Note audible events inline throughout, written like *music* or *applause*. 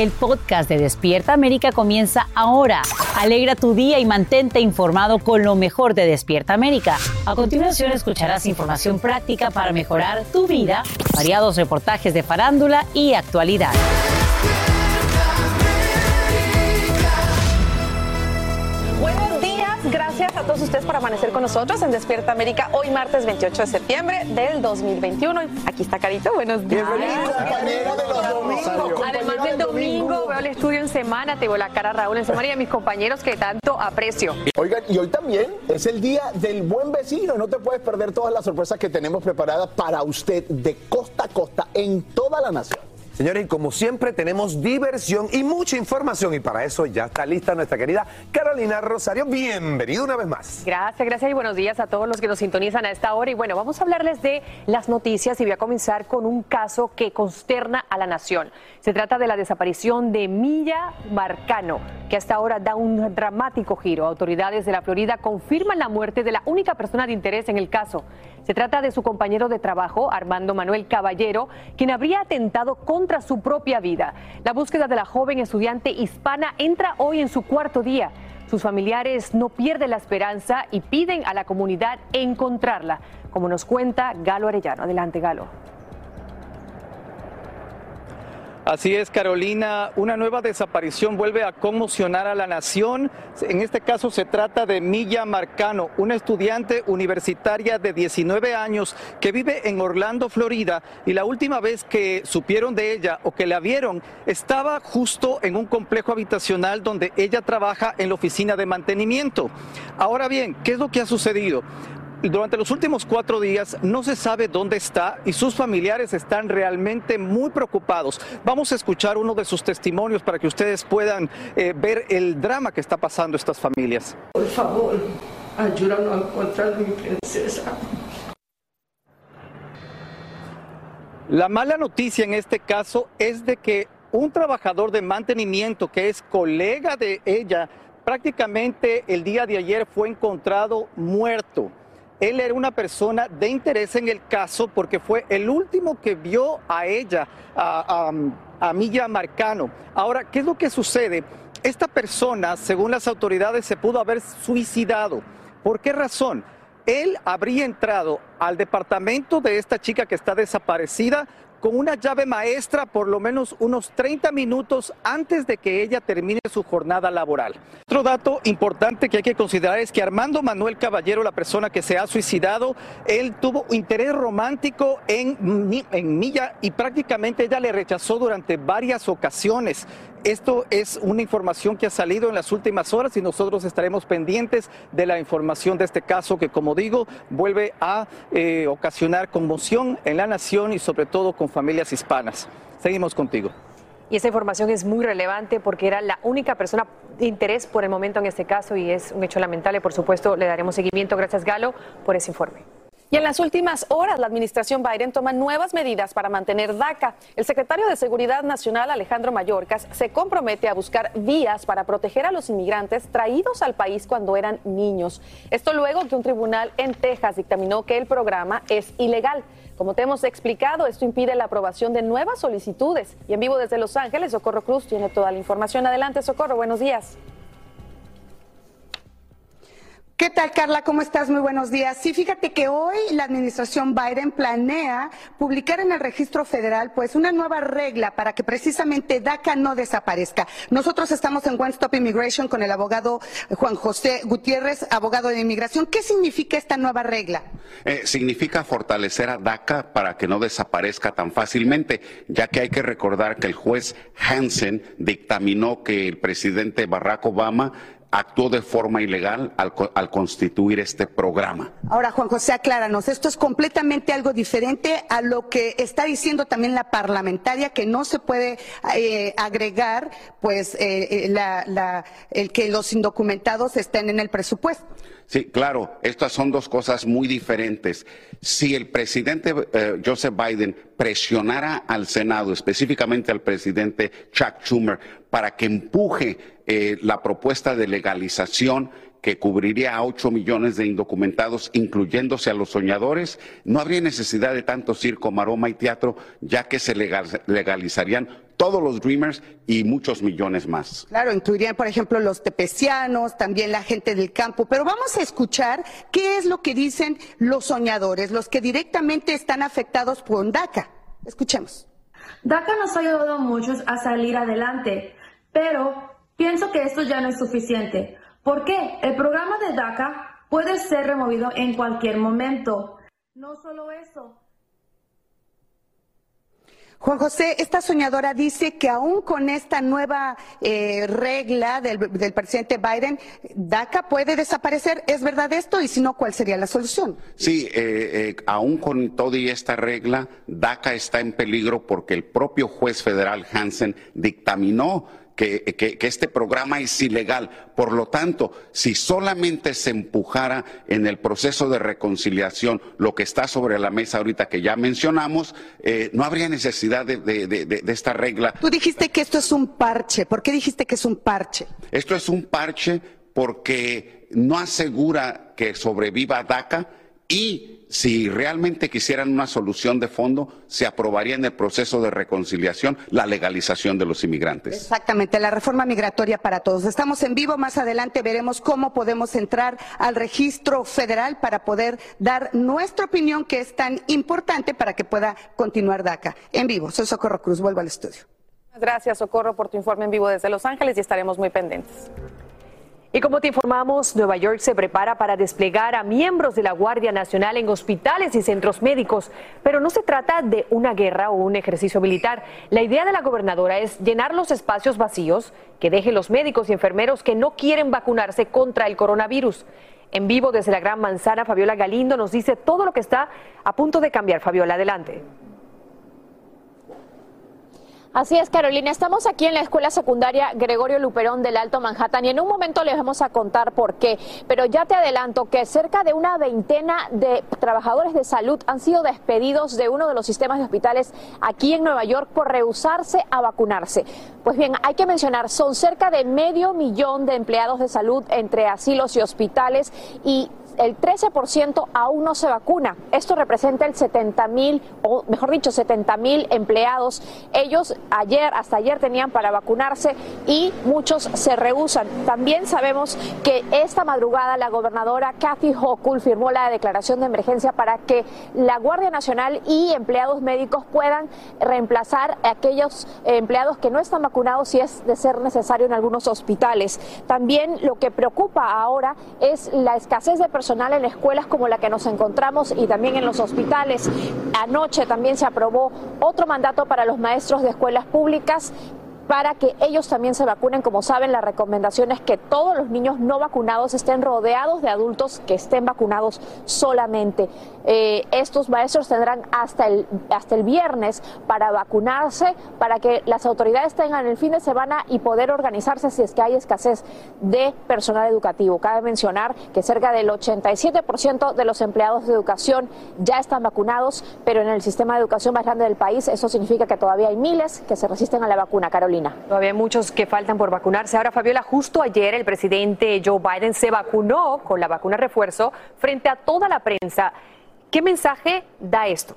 El podcast de Despierta América comienza ahora. Alegra tu día y mantente informado con lo mejor de Despierta América. A continuación escucharás información práctica para mejorar tu vida, variados reportajes de farándula y actualidad. Gracias a todos ustedes por amanecer con nosotros en Despierta América hoy martes 28 de septiembre del 2021. Aquí está Carito, buenos días. Bienvenido, compañero de los domingos. Además del domingo, veo el estudio en semana, te veo la cara Raúl en semana y a mis compañeros que tanto aprecio. Oigan, y hoy también es el día del buen vecino. No te puedes perder todas las sorpresas que tenemos preparadas para usted de costa a costa en toda la nación. Señores, y como siempre tenemos diversión y mucha información y para eso ya está lista nuestra querida Carolina Rosario. Bienvenido una vez más. Gracias, gracias y buenos días a todos los que nos sintonizan a esta hora. Y bueno, vamos a hablarles de las noticias y voy a comenzar con un caso que consterna a la nación. Se trata de la desaparición de Milla Marcano, que hasta ahora da un dramático giro. Autoridades de la Florida confirman la muerte de la única persona de interés en el caso. Se trata de su compañero de trabajo, Armando Manuel Caballero, quien habría atentado contra su propia vida. La búsqueda de la joven estudiante hispana entra hoy en su cuarto día. Sus familiares no pierden la esperanza y piden a la comunidad encontrarla, como nos cuenta Galo Arellano. Adelante, Galo. Así es, Carolina. Una nueva desaparición vuelve a conmocionar a la nación. En este caso se trata de Milla Marcano, una estudiante universitaria de 19 años que vive en Orlando, Florida. Y la última vez que supieron de ella o que la vieron estaba justo en un complejo habitacional donde ella trabaja en la oficina de mantenimiento. Ahora bien, ¿qué es lo que ha sucedido? Durante los últimos cuatro días no se sabe dónde está y sus familiares están realmente muy preocupados. Vamos a escuchar uno de sus testimonios para que ustedes puedan eh, ver el drama que está pasando estas familias. Por favor, ayúdanos a encontrar a mi princesa. La mala noticia en este caso es de que un trabajador de mantenimiento que es colega de ella prácticamente el día de ayer fue encontrado muerto. Él era una persona de interés en el caso porque fue el último que vio a ella, a, Milla Marcano. Ahora, ¿qué es lo que sucede? Esta persona, según las autoridades, se pudo haber suicidado. ¿Por qué razón? Él habría entrado al departamento de esta chica que está desaparecida con una llave maestra por lo menos unos 30 minutos antes de que ella termine su jornada laboral. Otro dato importante que hay que considerar es que Armando Manuel Caballero, la persona que se ha suicidado, él tuvo interés romántico en, en Milla y prácticamente ella le rechazó durante varias ocasiones. Esto es una información que ha salido en las últimas horas y nosotros estaremos pendientes de la información de este caso que, como digo, vuelve a eh, ocasionar conmoción en la nación y sobre todo con familias hispanas. Seguimos contigo. Y esa información es muy relevante porque era la única persona de interés por el momento en este caso y es un hecho lamentable. Por supuesto, le daremos seguimiento. Gracias, Galo, por ese informe. Y en las últimas horas, la administración Biden toma nuevas medidas para mantener DACA. El secretario de Seguridad Nacional, Alejandro Mayorkas, se compromete a buscar vías para proteger a los inmigrantes traídos al país cuando eran niños. Esto luego que un tribunal en Texas dictaminó que el programa es ilegal. Como te hemos explicado, esto impide la aprobación de nuevas solicitudes. Y en vivo desde Los Ángeles, Socorro Cruz tiene toda la información. Adelante, Socorro, buenos días. ¿Qué tal, Carla? ¿Cómo estás? Muy buenos días. Sí, fíjate que hoy la administración Biden planea publicar en el registro federal pues una nueva regla para que precisamente DACA no desaparezca. Nosotros estamos en One Stop Immigration con el abogado Juan José Gutiérrez, abogado de inmigración. ¿Qué significa esta nueva regla? Eh, significa fortalecer a DACA para que no desaparezca tan fácilmente, ya que hay que recordar que el juez Hansen dictaminó que el presidente Barack Obama actuó de forma ilegal al, al, constituir este programa. Ahora, Juan José, acláranos, esto es completamente algo diferente a lo que está diciendo también la parlamentaria, que no se puede eh, agregar, pues, eh, la, la, el que los indocumentados estén en el presupuesto. Sí, claro, estas son dos cosas muy diferentes. Si el presidente eh, Joseph Biden presionara al Senado, específicamente al presidente Chuck Schumer, para que empuje eh, la propuesta de legalización que cubriría a 8 millones de indocumentados, incluyéndose a los soñadores, no habría necesidad de tanto circo, maroma y teatro, ya que se legalizarían todos los Dreamers y muchos millones más. Claro, incluirían, por ejemplo, los tepecianos, también la gente del campo. Pero vamos a escuchar qué es lo que dicen los soñadores, los que directamente están afectados por DACA. Escuchemos. DACA nos ha ayudado a muchos a salir adelante, pero pienso que esto ya no es suficiente. ¿Por qué? El programa de DACA puede ser removido en cualquier momento. No solo eso, Juan José, esta soñadora dice que aún con esta nueva eh, regla del, presidente Biden, DACA puede desaparecer. ¿Es verdad esto? Y si no, ¿cuál sería la solución? Sí, eh, eh, aún con toda esta regla, DACA está en peligro porque el propio juez federal Hansen dictaminó que, este programa es ilegal. Por lo tanto, si solamente se empujara en el proceso de reconciliación lo que está sobre la mesa ahorita que ya mencionamos, eh, no habría necesidad de, de esta regla. Tú dijiste que esto es un parche. ¿Por qué dijiste que es un parche? Esto es un parche porque no asegura que sobreviva DACA y si realmente quisieran una solución de fondo, se aprobaría en el proceso de reconciliación la legalización de los inmigrantes. Exactamente, la reforma migratoria para todos. Estamos en vivo, más adelante veremos cómo podemos entrar al registro federal para poder dar nuestra opinión, que es tan importante para que pueda continuar DACA. En vivo, soy Socorro Cruz, vuelvo al estudio. Gracias, Socorro, por tu informe en vivo desde Los Ángeles y estaremos muy pendientes. Y como te informamos, Nueva York se prepara para desplegar a miembros de la Guardia Nacional en hospitales y centros médicos, pero no se trata de una guerra o un ejercicio militar. La idea de la gobernadora es llenar los espacios vacíos que dejen los médicos y enfermeros que no quieren vacunarse contra el coronavirus. En vivo desde la Gran Manzana, Fabiola Galindo nos dice todo lo que está a punto de cambiar. Fabiola, adelante. Así es, Carolina. Estamos aquí en la escuela secundaria Gregorio Luperón del Alto Manhattan y en un momento les vamos a contar por qué. Pero ya te adelanto que cerca de una veintena de trabajadores de salud han sido despedidos de uno de los sistemas de hospitales aquí en Nueva York por rehusarse a vacunarse. Pues bien, hay que mencionar, son cerca de medio millón de empleados de salud entre asilos y hospitales y el 13% aún no se vacuna. Esto representa el 70 mil, o mejor dicho, 70 mil empleados. Ellos ayer, hasta ayer tenían para vacunarse y muchos se rehusan. También sabemos que esta madrugada la gobernadora Kathy Hochul firmó la declaración de emergencia para que la Guardia Nacional y empleados médicos puedan reemplazar a aquellos empleados que no están vacunados si es de ser necesario en algunos hospitales. También lo que preocupa ahora es la escasez de personas en escuelas como la que nos encontramos y también en los hospitales. Anoche también se aprobó otro mandato para los maestros de escuelas públicas para que ellos también se vacunen. Como saben, la recomendación es que todos los niños no vacunados estén rodeados de adultos que estén vacunados solamente. Eh, estos maestros tendrán hasta el, hasta el viernes para vacunarse, para que las autoridades tengan el fin de semana y poder organizarse si es que hay escasez de personal educativo. Cabe mencionar que cerca del 87% de los empleados de educación ya están vacunados, pero en el sistema de educación más grande del país eso significa que todavía hay miles que se resisten a la vacuna. Carolina. Todavía hay muchos que faltan por vacunarse. Ahora, Fabiola, justo ayer el presidente Joe Biden se vacunó con la vacuna refuerzo frente a toda la prensa. ¿Qué mensaje da esto?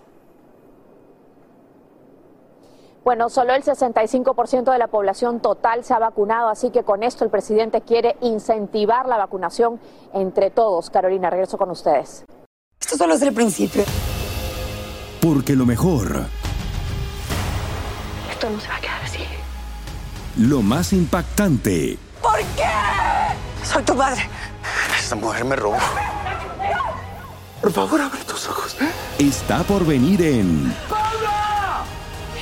Bueno, solo el 65% de la población total se ha vacunado, así que con esto el presidente quiere incentivar la vacunación entre todos. Carolina, regreso con ustedes. Esto solo es el principio. Porque lo mejor. Esto no se va a quedar así lo más impactante. ¿Por qué? Soy tu padre. Esta mujer me robó. Por favor, abre tus ojos. Está por venir en. ¡Pablo!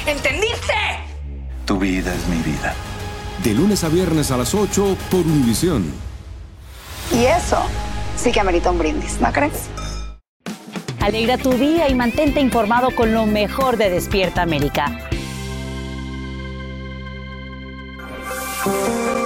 ¿Entendiste? Tu vida es mi vida. De lunes a viernes a las 8 por Univisión. Y eso sí que amerita un brindis, ¿no crees? Alegra tu día y mantente informado con lo mejor de Despierta América. Ya está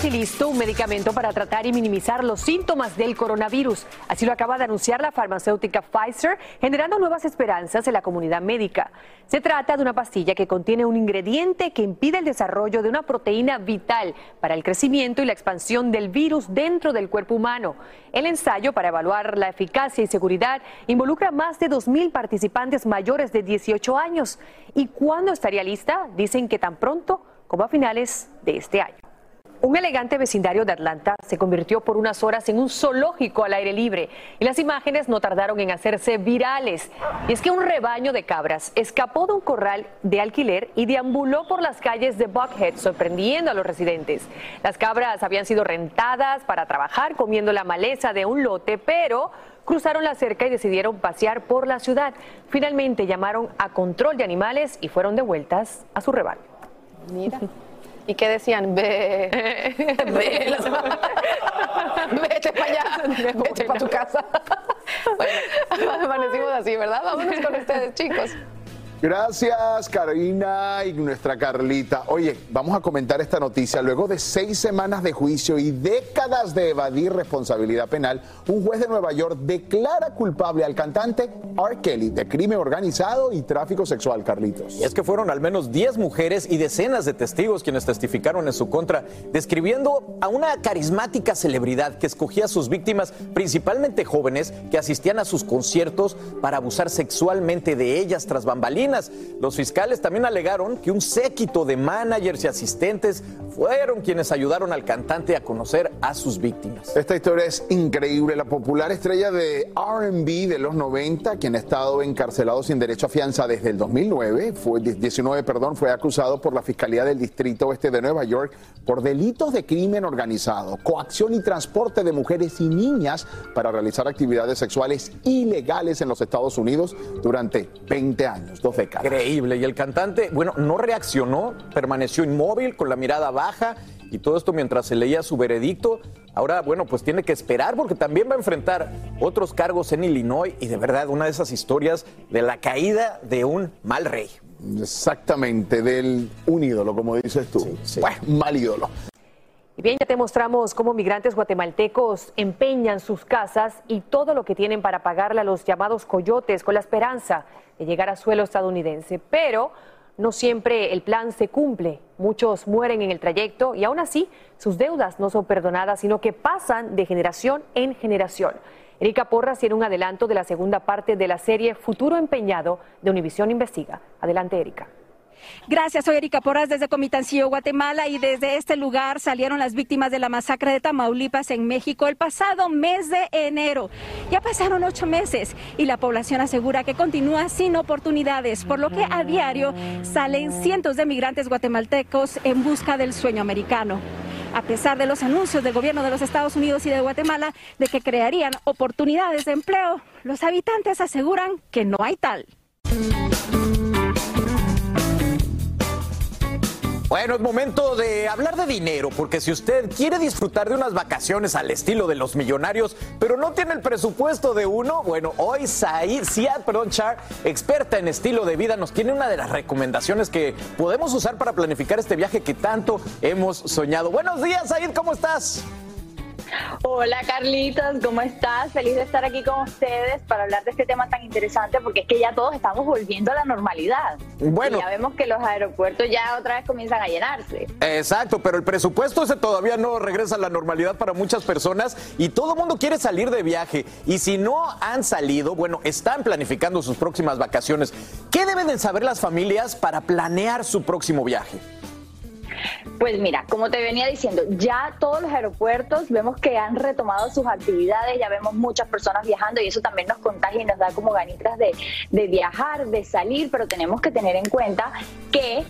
casi listo un medicamento para tratar y minimizar los síntomas del coronavirus. Así lo acaba de anunciar la farmacéutica Pfizer, generando nuevas esperanzas en la comunidad médica. Se trata de una pastilla que contiene un ingrediente que impide el desarrollo de una proteína vital para el crecimiento y la expansión del virus dentro del cuerpo humano. El ensayo para evaluar la eficacia y seguridad involucra más de 2.000 participantes mayores de 18 años. ¿Y cuándo estaría lista? Dicen que tan pronto como a finales de este año. Un elegante vecindario de Atlanta se convirtió por unas horas en un zoológico al aire libre y las imágenes no tardaron en hacerse virales. Y es que un rebaño de cabras escapó de un corral de alquiler y deambuló por las calles de Buckhead sorprendiendo a los residentes. Las cabras habían sido rentadas para trabajar comiendo la maleza de un lote, pero cruzaron la cerca y decidieron pasear por la ciudad. Finalmente llamaron a control de animales y fueron devueltas a su rebaño. Mira. *laughs* ¿Y qué decían? Ve, *laughs* ve, *laughs* vete para allá, *laughs* vete para tu casa. Bueno, amanecimos así, ¿verdad? Vámonos con ustedes, chicos. Gracias, Carolina y nuestra Carlita. Oye, vamos a comentar esta noticia. Luego de seis semanas de juicio y décadas de evadir responsabilidad penal, un juez de Nueva York declara culpable al cantante R. Kelly de crimen organizado y tráfico sexual, Carlitos. Es que fueron al menos 10 mujeres y decenas de testigos quienes testificaron en su contra, describiendo a una carismática celebridad que escogía a sus víctimas, principalmente jóvenes, que asistían a sus conciertos para abusar sexualmente de ellas tras bambalinas. Los fiscales también alegaron que un séquito de managers y asistentes fueron quienes ayudaron al cantante a conocer a sus víctimas. Esta historia es increíble. La popular estrella de RB de los 90, quien ha estado encarcelado sin derecho a fianza desde el 2009, fue 19, perdón, fue acusado por la Fiscalía del Distrito Oeste de Nueva York por delitos de crimen organizado, coacción y transporte de mujeres y niñas para realizar actividades sexuales ilegales en los Estados Unidos durante 20 años, décadas. Increíble. Y el cantante, bueno, no reaccionó, permaneció inmóvil con la mirada baja y todo esto mientras se leía su veredicto. Ahora, bueno, pues tiene que esperar porque también va a enfrentar otros cargos en Illinois y de verdad una de esas historias de la caída de un mal rey. Exactamente, del un ídolo, como dices tú. Pues, mal ídolo. Bien, ya te mostramos cómo migrantes guatemaltecos empeñan sus casas y todo lo que tienen para pagarle a los llamados coyotes con la esperanza de llegar a suelo estadounidense. Pero no siempre el plan se cumple. Muchos mueren en el trayecto y aún así sus deudas no son perdonadas, sino que pasan de generación en generación. Erika Porras tiene un adelanto de la segunda parte de la serie Futuro Empeñado de Univisión Investiga. Adelante, Erika. Gracias, soy Erika Porras desde Comitancillo, Guatemala, y desde este lugar salieron las víctimas de la masacre de Tamaulipas en México el pasado mes de enero. Ya pasaron ocho meses y la población asegura que continúa sin oportunidades, por lo que a diario salen cientos de migrantes guatemaltecos en busca del sueño americano. A pesar de los anuncios del gobierno de los Estados Unidos y de Guatemala de que crearían oportunidades de empleo, los habitantes aseguran que no hay tal. Bueno, es momento de hablar de dinero, porque si usted quiere disfrutar de unas vacaciones al estilo de los millonarios, pero no tiene el presupuesto de uno, bueno, hoy Said, Siad, perdón, Char, experta en estilo de vida, nos tiene una de las recomendaciones que podemos usar para planificar este viaje que tanto hemos soñado. Buenos días, Said, ¿cómo estás? Hola Carlitos, ¿cómo estás? Feliz de estar aquí con ustedes para hablar de este tema tan interesante porque es que ya todos estamos volviendo a la normalidad. Bueno. Y ya vemos que los aeropuertos ya otra vez comienzan a llenarse. Exacto, pero el presupuesto ese todavía no regresa a la normalidad para muchas personas y todo el mundo quiere salir de viaje. Y si no han salido, bueno, están planificando sus próximas vacaciones. ¿Qué deben de saber las familias para planear su próximo viaje? Pues mira, como te venía diciendo, ya todos los aeropuertos vemos que han retomado sus actividades, ya vemos muchas personas viajando y eso también nos contagia y nos da como ganitas de, de viajar, de salir, pero tenemos que tener en cuenta que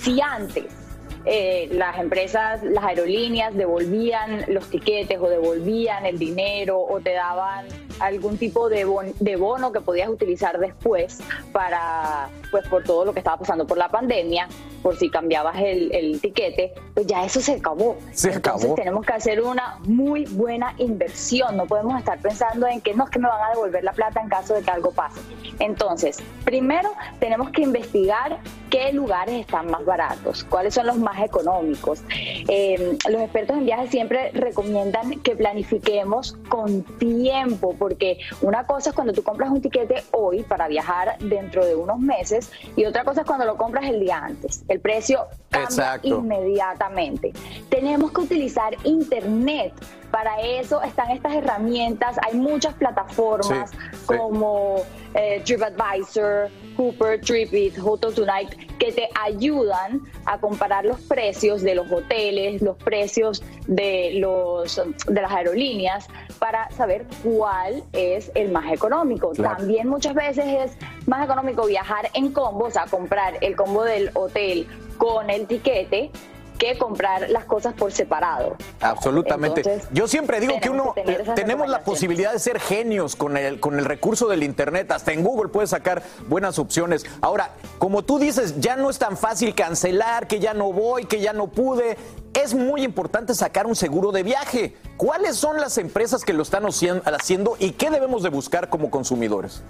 si antes eh, las empresas, las aerolíneas devolvían los tiquetes o devolvían el dinero o te daban algún tipo de, de bono que podías utilizar después para, pues por todo lo que estaba pasando por la pandemia, por si cambiabas el, el tiquete, pues ya eso se acabó. Se Entonces tenemos que hacer una muy buena inversión. No podemos estar pensando en que no es que me van a devolver la plata en caso de que algo pase. Entonces, primero tenemos que investigar qué lugares están más baratos, cuáles son los más económicos. Eh, los expertos en viajes siempre recomiendan que planifiquemos con tiempo, porque una cosa es cuando tú compras un tiquete hoy para viajar dentro de unos meses y otra cosa es cuando lo compras el día antes. El precio cambia Exacto. inmediatamente. Tenemos que utilizar internet. Para eso están estas herramientas. Hay muchas plataformas como eh, TripAdvisor, Cooper, Tripit, Hotel Tonight, que te ayudan a comparar los precios de los hoteles, los precios de, los, de las aerolíneas, para saber cuál es el más económico. Claro. También muchas veces es más económico viajar en combo, o sea, comprar el combo del hotel con el tiquete que comprar las cosas por separado. Absolutamente. Entonces, Yo siempre digo que uno que tenemos la posibilidad de ser genios con el con el recurso del internet, hasta en Google puedes sacar buenas opciones. Ahora, como tú dices, ya no es tan fácil cancelar, que ya no voy, que ya no pude. Es muy importante sacar un seguro de viaje. ¿Cuáles son las empresas que lo están hacien- haciendo y qué debemos de buscar como consumidores?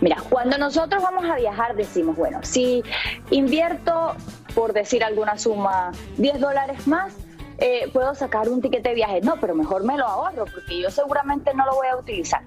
Mira, cuando nosotros vamos a viajar decimos, bueno, si invierto, por decir alguna suma, 10 dólares más, eh, puedo sacar un tiquete de viaje. No, pero mejor me lo ahorro porque yo seguramente no lo voy a utilizar.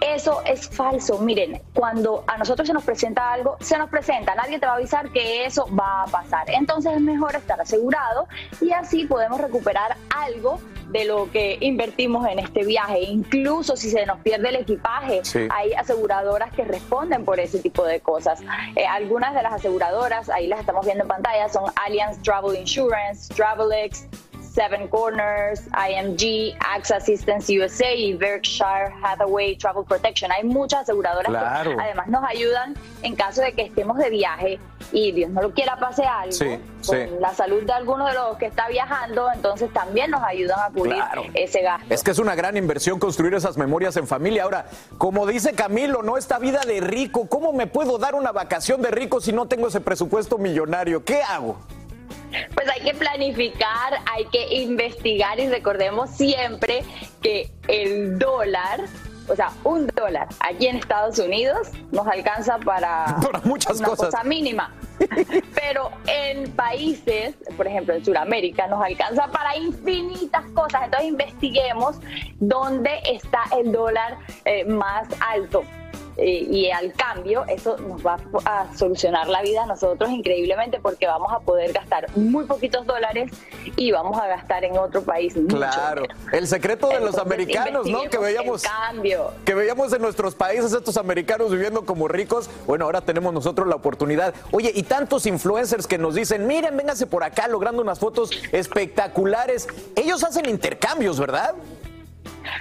Eso es falso. Miren, cuando a nosotros se nos presenta algo, se nos presenta. Nadie te va a avisar que eso va a pasar. Entonces es mejor estar asegurado y así podemos recuperar algo de lo que invertimos en este viaje. Incluso si se nos pierde el equipaje, Sí. hay aseguradoras que responden por ese tipo de cosas. Eh, algunas de las aseguradoras, ahí las estamos viendo en pantalla, son Allianz Travel Insurance, Travelex, Seven Corners, IMG, AXA Assistance USA y Berkshire Hathaway Travel Protection. Hay muchas aseguradoras Claro. que además nos ayudan en caso de que estemos de viaje y Dios no lo quiera pase algo Sí, con sí. la salud de alguno de los que está viajando, entonces también nos ayudan a cubrir Claro. ese gasto. Es que es una gran inversión construir esas memorias en familia. Ahora, como dice Camilo, no esta vida de rico, ¿cómo me puedo dar una vacación de rico si no tengo ese presupuesto millonario? ¿Qué hago? Pues hay que planificar, hay que investigar y recordemos siempre que el dólar, o sea, un dólar aquí en Estados Unidos nos alcanza para, *laughs* Para muchas una cosas. cosa mínima. *laughs* Pero en países, por ejemplo en Sudamérica, nos alcanza para infinitas cosas. Entonces investiguemos dónde está el dólar eh, más alto. Eh, y al cambio, eso nos va a solucionar la vida a nosotros increíblemente porque vamos a poder gastar muy poquitos dólares y vamos a gastar en otro país Claro, el secreto de los americanos, ¿no? Que veíamos cambio. que veíamos en nuestros países estos americanos viviendo como ricos. Bueno, ahora tenemos nosotros la oportunidad. Oye, y tantos influencers que nos dicen, miren, véngase por acá logrando unas fotos espectaculares. Ellos hacen intercambios, ¿verdad?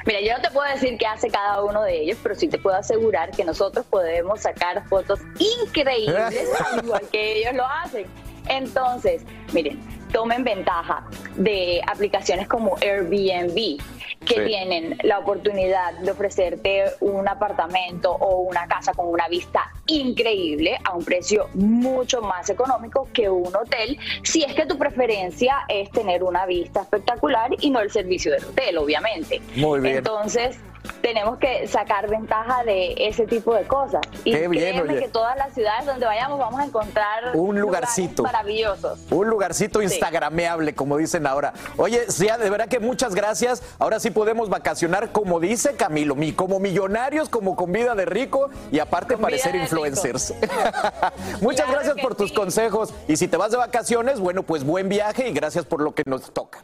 Mira, yo no te puedo decir qué hace cada uno de ellos, pero sí te puedo asegurar que nosotros podemos sacar fotos increíbles *laughs* al igual que ellos lo hacen. Entonces, miren, tomen ventaja de aplicaciones como Airbnb, que Sí. tienen la oportunidad de ofrecerte un apartamento o una casa con una vista increíble a un precio mucho más económico que un hotel, si es que tu preferencia es tener una vista espectacular y no el servicio del hotel, obviamente. Muy bien. Entonces, tenemos que sacar ventaja de ese tipo de cosas. Y Qué bien, créeme oye. que todas las ciudades donde vayamos vamos a encontrar Un lugarcito. maravillosos. Un lugarcito Sí. instagrameable, como dicen ahora. Oye, sí, de verdad que muchas gracias. Ahora sí podemos vacacionar, como dice Camilo, mi- como millonarios, como con vida de rico y aparte Con parecer influencers. *laughs* muchas Claro gracias por tus consejos. Y si te vas de vacaciones, bueno, pues buen viaje y gracias por lo que nos toca.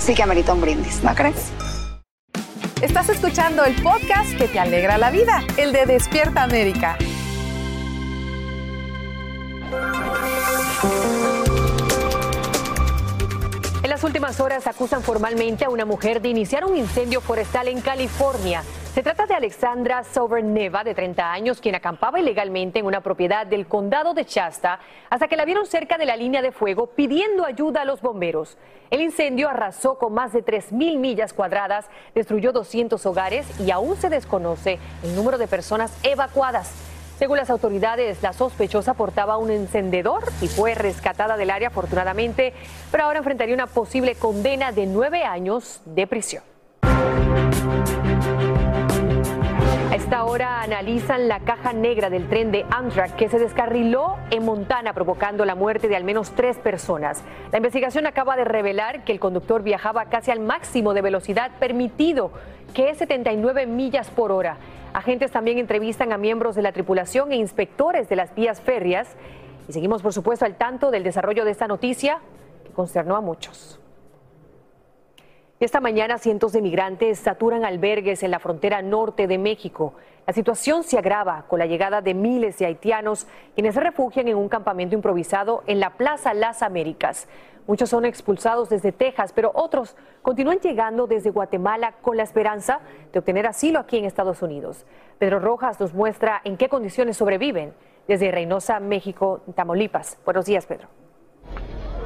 sí que amerita un brindis, ¿no crees? Estás escuchando el podcast que te alegra la vida, el de Despierta América. Las últimas horas acusan formalmente a una mujer de iniciar un incendio forestal en California. Se trata de Alexandra Soberneva, de 30 años, quien acampaba ilegalmente en una propiedad del condado de Shasta hasta que la vieron cerca de la línea de fuego pidiendo ayuda a los bomberos. El incendio arrasó con más de 3.000 millas cuadradas, destruyó 200 hogares y aún se desconoce el número de personas evacuadas. Según las autoridades, la sospechosa portaba un encendedor y fue rescatada del área afortunadamente, pero ahora enfrentaría una posible condena de nueve años de prisión. Esta hora analizan la caja negra del tren de Amtrak que se descarriló en Montana provocando la muerte de al menos tres personas. La investigación acaba de revelar que el conductor viajaba casi al máximo de velocidad permitido, que es 79 millas por hora. Agentes también entrevistan a miembros de la tripulación e inspectores de las vías férreas. Y seguimos, por supuesto, al tanto del desarrollo de esta noticia que consternó a muchos. Esta mañana cientos de migrantes saturan albergues en la frontera norte de México. La situación se agrava con la llegada de miles de haitianos quienes se refugian en un campamento improvisado en la Plaza Las Américas. Muchos son expulsados desde Texas, pero otros continúan llegando desde Guatemala con la esperanza de obtener asilo aquí en Estados Unidos. Pedro Rojas nos muestra en qué condiciones sobreviven desde Reynosa, México, Tamaulipas. Buenos días, Pedro.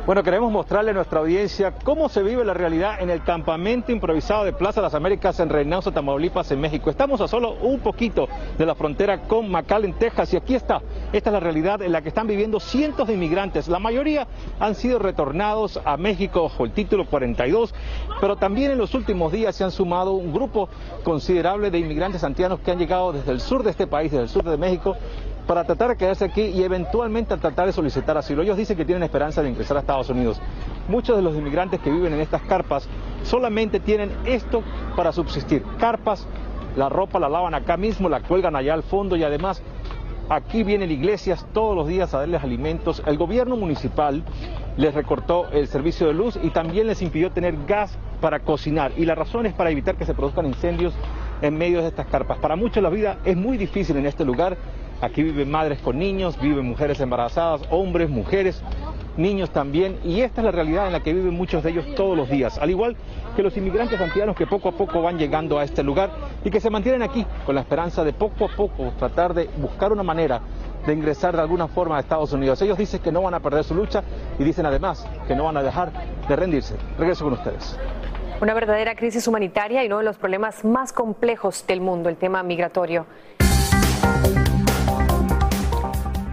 Bueno, queremos mostrarle a nuestra audiencia cómo se vive la realidad en el campamento improvisado de Plaza Las Américas en Reynosa, Tamaulipas, en México. Estamos a solo un poquito de la frontera con McAllen, Texas, y aquí está. Esta es la realidad en la que están viviendo cientos de inmigrantes. La mayoría han sido retornados a México bajo el título 42, pero también en los últimos días se han sumado un grupo considerable de inmigrantes haitianos que han llegado desde el sur de este país, desde el sur de México, para tratar de quedarse aquí y eventualmente tratar de solicitar asilo. Ellos dicen que tienen esperanza de ingresar a Estados Unidos. Muchos de los inmigrantes que viven en estas carpas solamente tienen esto para subsistir. Carpas, la ropa la lavan acá mismo, la cuelgan allá al fondo y además aquí vienen iglesias todos los días a darles alimentos. El gobierno municipal les recortó el servicio de luz y también les impidió tener gas para cocinar. Y la razón es para evitar que se produzcan incendios en medio de estas carpas. Para muchos la vida es muy difícil en este lugar. Aquí viven madres con niños, viven mujeres embarazadas, hombres, mujeres, niños también. Y esta es la realidad en la que viven muchos de ellos todos los días. Al igual que los inmigrantes haitianos que poco a poco van llegando a este lugar y que se mantienen aquí con la esperanza de poco a poco tratar de buscar una manera de ingresar de alguna forma a Estados Unidos. Ellos dicen que no van a perder su lucha y dicen además que no van a dejar de rendirse. Regreso con ustedes. Una verdadera crisis humanitaria y uno de los problemas más complejos del mundo, el tema migratorio.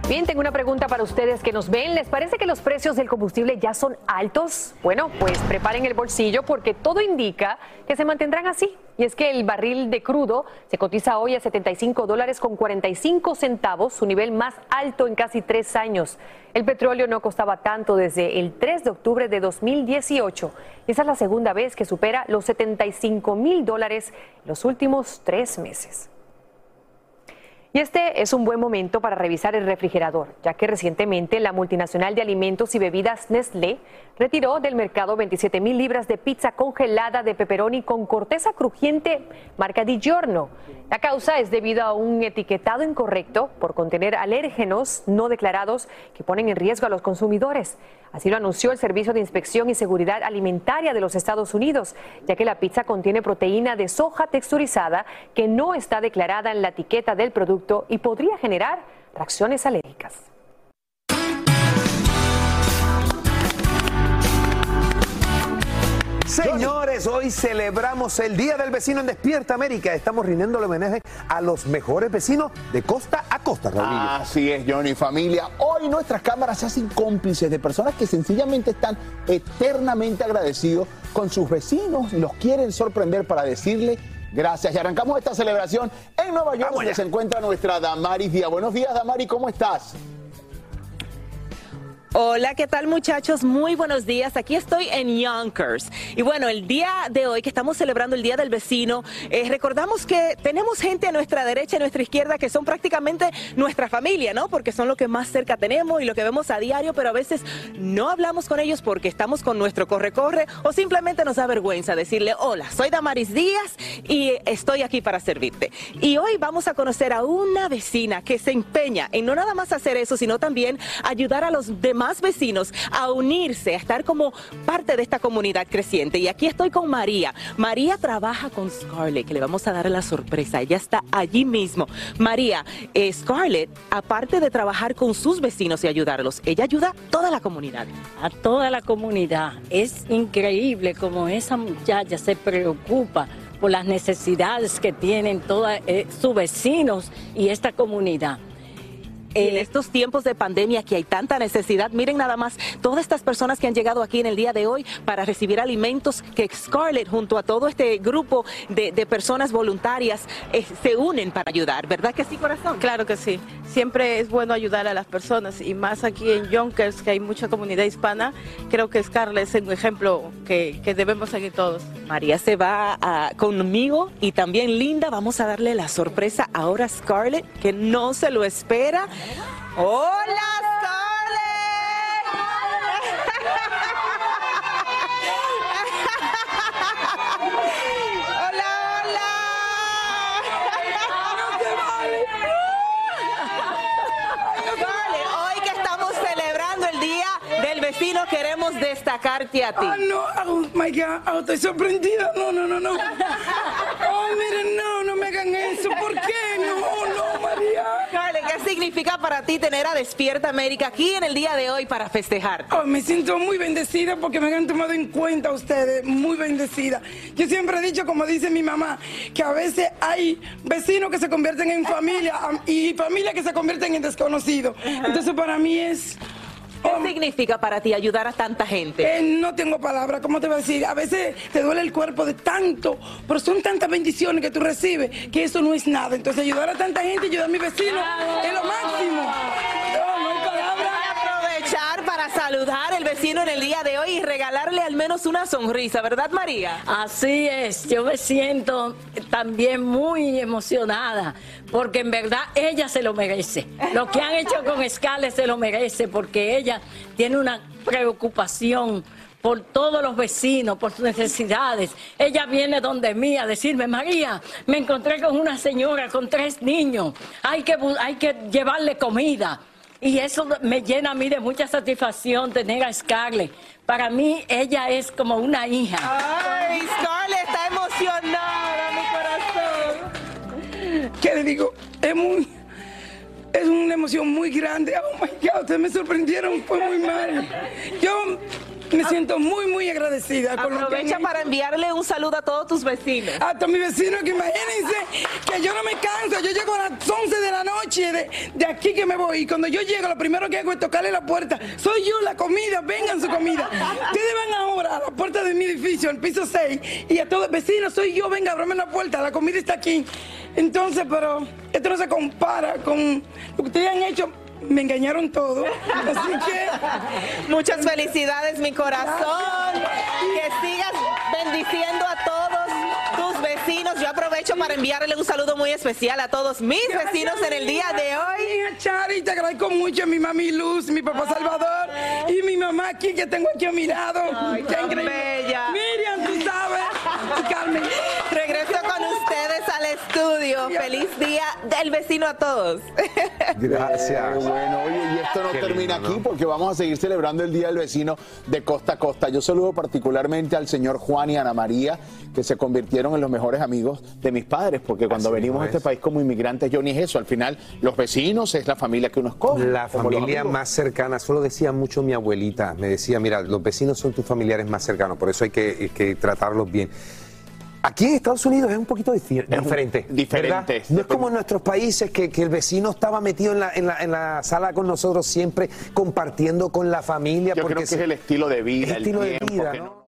Bien, tengo una pregunta para ustedes que nos ven. ¿Les parece que los precios del combustible ya son altos? Bueno, pues preparen el bolsillo porque todo indica que se mantendrán así. Y es que el barril de crudo se cotiza hoy a 75 dólares con 45 centavos, su nivel más alto en casi tres años. El petróleo no costaba tanto desde el 3 de octubre de 2018. Esa es la segunda vez que supera los 75 mil dólares en los últimos tres meses. Y este es un buen momento para revisar el refrigerador, ya que recientemente la multinacional de alimentos y bebidas Nestlé retiró del mercado 27 mil libras de pizza congelada de pepperoni con corteza crujiente marca Di Giorno. La causa es debido a un etiquetado incorrecto por contener alérgenos no declarados que ponen en riesgo a los consumidores. Así lo anunció el Servicio de Inspección y Seguridad Alimentaria de los Estados Unidos, ya que la pizza contiene proteína de soja texturizada que no está declarada en la etiqueta del producto y podría generar reacciones alérgicas. Señores, hoy celebramos el Día del Vecino en Despierta América. Estamos rindiéndole homenaje a los mejores vecinos de costa a costa, Raulillo. Así es, Johnny, familia. Hoy nuestras cámaras se hacen cómplices de personas que sencillamente están eternamente agradecidos con sus vecinos y los quieren sorprender para decirle Gracias. Y arrancamos esta celebración en Nueva York, donde se encuentra nuestra Damaris Díaz. Buenos días, Damaris, ¿cómo estás? Hola, ¿qué tal muchachos? Muy buenos días. Aquí estoy en Yonkers. Y bueno, el día de hoy que estamos celebrando el Día del Vecino, eh, recordamos que tenemos gente a nuestra derecha y a nuestra izquierda que son prácticamente nuestra familia, ¿no? Porque son lo que más cerca tenemos y lo que vemos a diario, pero a veces no hablamos con ellos porque estamos con nuestro corre-corre o simplemente nos da vergüenza decirle, hola, soy Damaris Díaz y estoy aquí para servirte. Y hoy vamos a conocer a una vecina que se empeña en no nada más hacer eso, sino también ayudar a los demás más vecinos a unirse, a estar como parte de esta comunidad creciente. Y aquí estoy con María. María trabaja con Scarlett, que le vamos a dar la sorpresa. Ella está allí mismo. María, eh, Scarlett, aparte de trabajar con sus vecinos y ayudarlos, ella ayuda a toda la comunidad. A toda la comunidad. Es increíble como esa muchacha se preocupa por las necesidades que tienen todos eh, sus vecinos y esta comunidad. En estos tiempos de pandemia que hay tanta necesidad, miren nada más todas estas personas que han llegado aquí en el día de hoy para recibir alimentos que Scarlett junto a todo este grupo de, de personas voluntarias eh, se unen para ayudar, ¿verdad que sí, corazón? Claro que sí. Siempre es bueno ayudar a las personas y más aquí en Yonkers, que hay mucha comunidad hispana, creo que Scarlett es un ejemplo que, que debemos seguir todos. María se va a- conmigo y también Linda, vamos a darle la sorpresa ahora a Scarlett, que no se lo espera. *laughs* ¡Hola, Hola, Scarlett, hoy que estamos celebrando el Día del Vecino, queremos destacarte a ti. Ah, no, oh my God, oh, estoy sorprendida. No, no, no, no. *laughs* Oh, miren, no, no me hagan eso. ¿Por qué? No, no, María. Scarlett, ¿qué significa para ti tener a Despierta América aquí en el día de hoy para festejar? Oh, me siento muy bendecida porque me han tomado en cuenta ustedes, muy bendecida. Yo siempre he dicho, como dice mi mamá, que a veces hay vecinos que se convierten en familia am- y familias que se convierten en desconocidos. Entonces para mí es... ¿Qué significa para ti ayudar a tanta gente? Eh, no tengo palabras, ¿cómo te voy a decir? A veces te duele el cuerpo de tanto, pero son tantas bendiciones que tú recibes que eso no es nada. Entonces ayudar a tanta gente, ayudar a mi vecino, es lo máximo. No, no hay palabras. aprovechar para saludar al vecino en el día de hoy y regalarle al menos una sonrisa, ¿verdad, María? Así es, yo me siento también muy emocionada porque en verdad ella se lo merece. Lo que han hecho con Scarlett se lo merece porque ella tiene una preocupación por todos los vecinos, por sus necesidades. Ella viene donde mí a decirme, María, me encontré con una señora con tres niños, hay que, hay que llevarle comida. Y eso me llena a mí de mucha satisfacción tener a Scarlett. Para mí ella es como una hija. Ay, Scarlett está emocionada. ¿Qué le digo? Es muy... Es una emoción muy grande. Oh my God, ustedes me sorprendieron, fue muy mal. Yo me siento muy, muy agradecida con Aprovecha para enviarle un saludo a todos tus vecinos. Hasta mi vecino, que imagínense que yo no me canso. Yo llego a las 11 de la noche de, de aquí que me voy. Y cuando yo llego, lo primero que hago es tocarle la puerta. Soy yo la comida, vengan su comida. Ustedes van ahora a la puerta de mi edificio, el piso 6, y a todos, vecinos, soy yo, venga, ábrame la puerta, la comida está aquí. Entonces, pero esto no se compara con lo que ustedes han hecho. Me engañaron todo. Así que. Muchas felicidades, mi corazón. Que sigas bendiciendo a todos tus vecinos. Yo aprovecho para enviarle un saludo muy especial a todos mis vecinos en el día de hoy. Chari, te agradezco mucho a mi mami Luz, mi papá Salvador y mi mamá aquí que tengo aquí a mi lado. Qué tan increíble. bella. Miriam, tú sabes. Carmen. Estudio. Feliz día del vecino a todos. Gracias. Qué bueno, oye, y esto no Qué termina lindo, aquí ¿no? porque vamos a seguir celebrando el Día del Vecino de costa a costa. Yo saludo particularmente al señor Juan y Ana María, que se convirtieron en los mejores amigos de mis padres, porque cuando Así venimos a este es. país como inmigrantes, yo ni es eso. Al final, los vecinos es la familia que uno escoge. La familia más cercana, eso lo decía mucho mi abuelita, me decía, mira, los vecinos son tus familiares más cercanos, por eso hay que, que tratarlos bien. Aquí en Estados Unidos es un poquito diferente. diferente. No es como en nuestros países que, que el vecino estaba metido en la, en, la, en la sala con nosotros siempre compartiendo con la familia. Yo porque creo que se- es el estilo de vida, el estilo de tiempo vida, ¿no?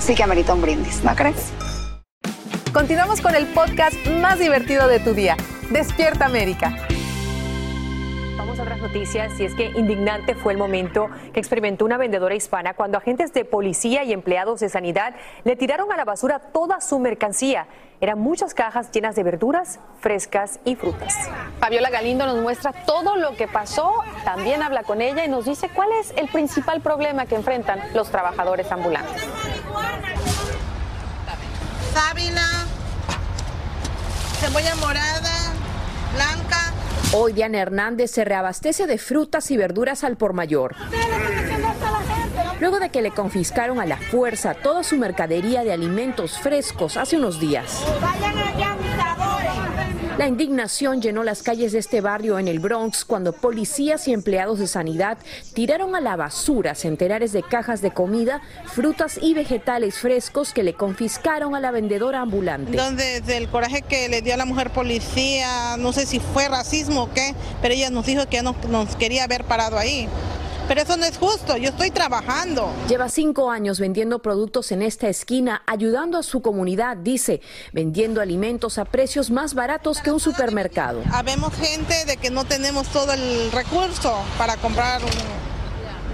sí que amerita un brindis, ¿no crees? Continuamos con el podcast más divertido de tu día, Despierta América. Otras noticias y es que indignante fue el momento que experimentó una vendedora hispana cuando agentes de policía y empleados de sanidad le tiraron a la basura toda su mercancía. Eran muchas cajas llenas de verduras frescas y frutas. Fabiola Galindo nos muestra todo lo que pasó, también habla con ella y nos dice cuál es el principal problema que enfrentan los trabajadores ambulantes. sábila, cebolla morada, blanca. Hoy Diana Hernández se reabastece de frutas y verduras al por mayor. Luego de que le confiscaron a la fuerza toda su mercadería de alimentos frescos hace unos días. La indignación llenó las calles de este barrio en el Bronx cuando policías y empleados de sanidad tiraron a la basura centenares de cajas de comida, frutas y vegetales frescos que le confiscaron a la vendedora ambulante. Desde el coraje que le dio a la mujer policía, no sé si fue racismo o qué, pero ella nos dijo que no nos quería haber parado ahí. Pero eso no es justo, yo estoy trabajando. Lleva cinco años vendiendo productos en esta esquina, ayudando a su comunidad, dice, vendiendo alimentos a precios más baratos que un supermercado. Habemos gente de que no tenemos todo el recurso para comprar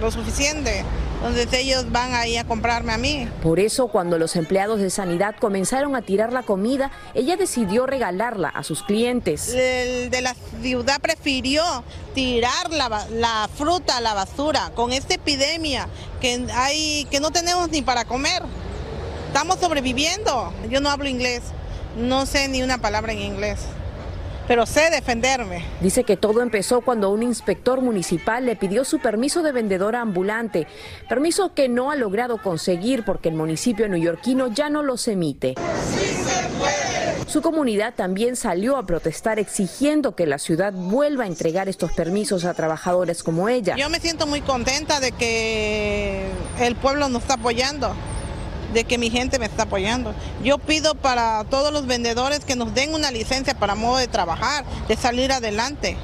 lo suficiente. Entonces ellos van ahí a comprarme a mí. Por eso, cuando los empleados de sanidad comenzaron a tirar la comida, ella decidió regalarla a sus clientes. El de la ciudad prefirió tirar la, la fruta a la basura con esta epidemia que hay que no tenemos ni para comer. Estamos sobreviviendo. Yo no hablo inglés, no sé ni una palabra en inglés, pero sé defenderme. Dice que todo empezó cuando un inspector municipal le pidió su permiso de vendedora ambulante, permiso que no ha logrado conseguir porque el municipio neoyorquino ya no los emite. Su comunidad también salió a protestar exigiendo que la ciudad vuelva a entregar estos permisos a trabajadores como ella. Yo me siento muy contenta de que el pueblo nos está apoyando, de que mi gente me está apoyando. Yo pido para todos los vendedores que nos den una licencia para modo de trabajar, de salir adelante.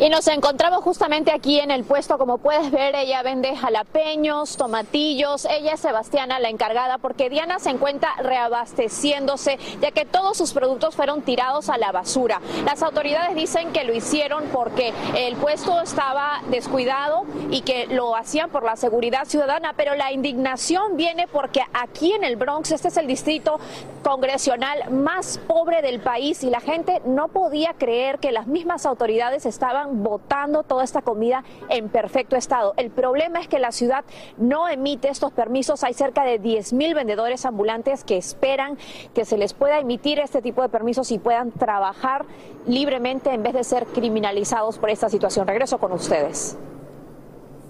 Y nos encontramos justamente aquí en el puesto, como puedes ver, ella vende jalapeños, tomatillos, ella es Sebastiana, la encargada, porque Diana se encuentra reabasteciéndose, ya que todos sus productos fueron tirados a la basura. Las autoridades dicen que lo hicieron porque el puesto estaba descuidado y que lo hacían por la seguridad ciudadana, pero la indignación viene porque aquí en el Bronx, este es el distrito congresional más pobre del país y la gente no podía creer que las mismas autoridades estaban botando toda esta comida en perfecto estado. El problema es que la ciudad no emite estos permisos. Hay cerca de 10 mil vendedores ambulantes que esperan que se les pueda emitir este tipo de permisos y puedan trabajar libremente en vez de ser criminalizados por esta situación. Regreso con ustedes.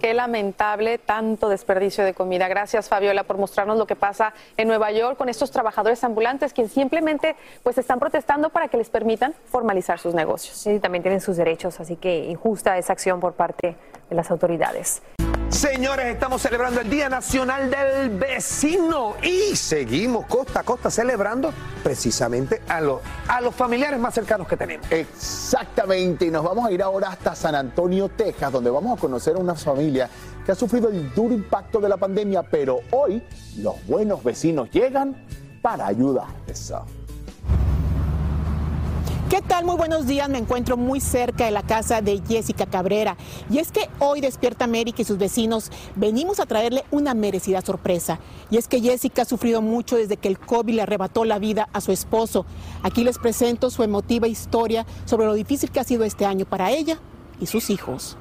Qué lamentable tanto desperdicio de comida. Gracias Fabiola por mostrarnos lo que pasa en Nueva York con estos trabajadores ambulantes que simplemente pues están protestando para que les permitan formalizar sus negocios. Sí, también tienen sus derechos, así que injusta esa acción por parte de las autoridades. Señores, estamos celebrando el Día Nacional del Vecino y seguimos costa a costa celebrando precisamente a los, a los familiares más cercanos que tenemos. Exactamente, y nos vamos a ir ahora hasta San Antonio, Texas, donde vamos a conocer a una familia que ha sufrido el duro impacto de la pandemia, pero hoy los buenos vecinos llegan para ayudar. ¿Qué tal? Muy buenos días. Me encuentro muy cerca de la casa de Jessica Cabrera. Y es que hoy Despierta América y sus vecinos venimos a traerle una merecida sorpresa. Y es que Jessica ha sufrido mucho desde que el COVID le arrebató la vida a su esposo. Aquí les presento su emotiva historia sobre lo difícil que ha sido este año para ella y sus hijos.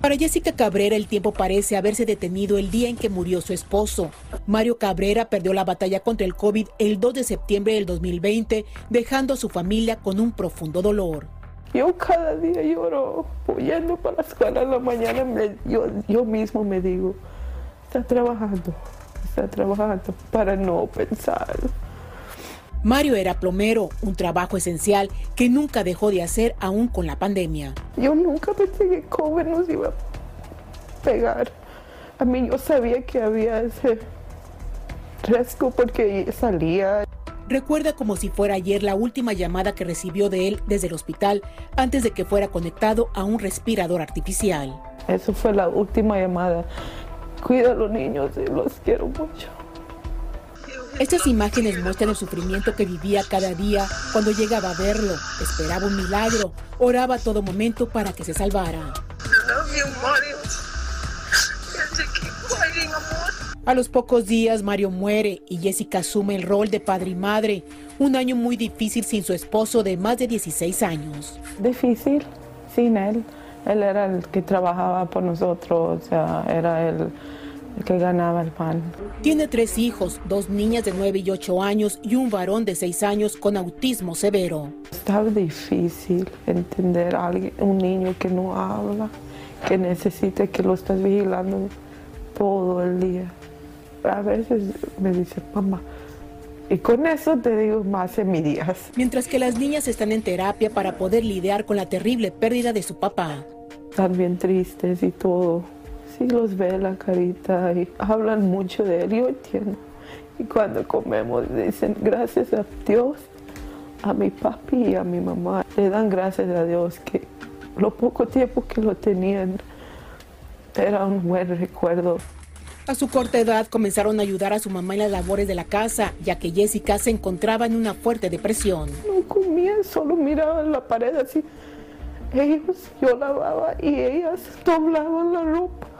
Para Jessica Cabrera el tiempo parece haberse detenido el día en que murió su esposo. Mario Cabrera perdió la batalla contra el COVID el 2 de septiembre del 2020, dejando a su familia con un profundo dolor. Yo cada día lloro, yendo para la escuela en la mañana, me- yo, yo mismo me digo, está trabajando, está trabajando para no pensar. Mario era plomero, un trabajo esencial que nunca dejó de hacer aún con la pandemia. Yo nunca pensé que COVID nos iba a pegar. A mí yo sabía que había ese riesgo porque salía. Recuerda como si fuera ayer la última llamada que recibió de él desde el hospital antes de que fuera conectado a un respirador artificial. Eso fue la última llamada. Cuida a los niños y los quiero mucho. Estas imágenes muestran el sufrimiento que vivía cada día cuando llegaba a verlo. Esperaba un milagro, oraba a todo momento para que se salvara. A los pocos días Mario muere y Jessica asume el rol de padre y madre. Un año muy difícil sin su esposo de más de 16 años. Difícil sin él. Él era el que trabajaba por nosotros, o sea, era el, el que ganaba el pan. Tiene tres hijos, dos niñas de 9 y 8 años y un varón de 6 años con autismo severo. Estaba difícil entender a alguien, un niño que no habla, que necesita que lo estás vigilando todo el día. A veces me dice, mamá, y con eso te digo más en mis días. Mientras que las niñas están en terapia para poder lidiar con la terrible pérdida de su papá. Están bien tristes y todo. Sí los ve la carita y hablan mucho de él, yo entiendo. Y cuando comemos dicen gracias a Dios, a mi papi y a mi mamá. Le dan gracias a Dios que lo poco tiempo que lo tenían era un buen recuerdo. A su corta edad comenzaron a ayudar a su mamá en las labores de la casa, ya que Jessica se encontraba en una fuerte depresión. No comían, solo miraban la pared así. Ellos, yo lavaba y ellas doblaban la ropa.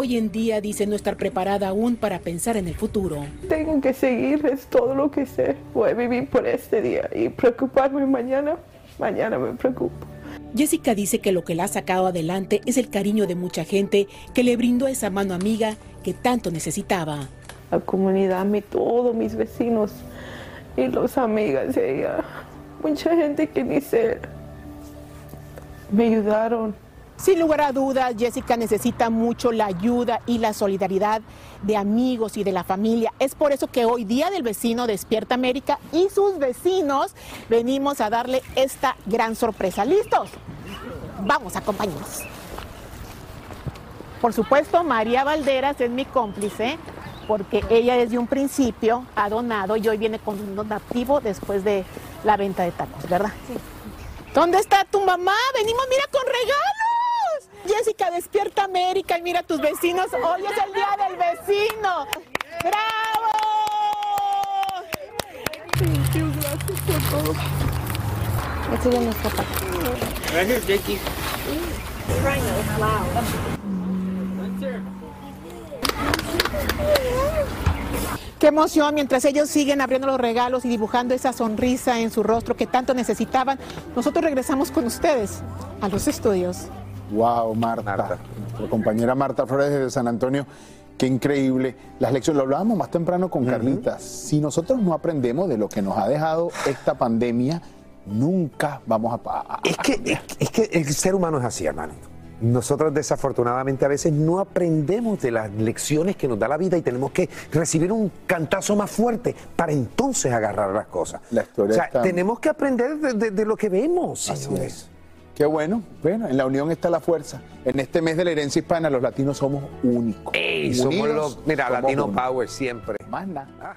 Hoy en día dice no estar preparada aún para pensar en el futuro. Tengo que seguir, es todo lo que sé. Voy a vivir por este día y preocuparme mañana. Mañana me preocupo. Jessica dice que lo que la ha sacado adelante es el cariño de mucha gente que le brindó esa mano amiga que tanto necesitaba. La comunidad, mi, todos mis vecinos y los amigas, ella, mucha gente que sé, me ayudaron. Sin lugar a dudas, Jessica necesita mucho la ayuda y la solidaridad de amigos y de la familia. Es por eso que hoy, Día del Vecino Despierta América y sus vecinos, venimos a darle esta gran sorpresa. ¿Listos? Vamos, acompáñenos. Por supuesto, María Valderas es mi cómplice porque ella desde un principio ha donado y hoy viene con un donativo después de la venta de tacos, ¿verdad? ¿Dónde está tu mamá? Venimos, mira, con regalos. Jessica, despierta América y mira a tus vecinos. Hoy es el día del vecino. ¡Bravo! Qué emoción mientras ellos siguen abriendo los regalos y dibujando esa sonrisa en su rostro que tanto necesitaban. Nosotros regresamos con ustedes a los estudios. Wow, Marta. Nuestra compañera Marta Flores desde San Antonio. Qué increíble. Las lecciones, lo hablábamos más temprano con Carlita. Si nosotros no aprendemos de lo que nos ha dejado esta pandemia, nunca vamos a... Es que, es que el ser humano es así, hermano. Nosotros desafortunadamente a veces no aprendemos de las lecciones que nos da la vida y tenemos que recibir un cantazo más fuerte para entonces agarrar las cosas. La historia o sea, está- tenemos que aprender de, de- de lo que vemos. Así señores. es. Qué bueno. Bueno, en la unión está la fuerza. En este mes de la herencia hispana, los latinos somos únicos. Ey, somos los, mira, somos Latino uno. Power siempre. Más nada.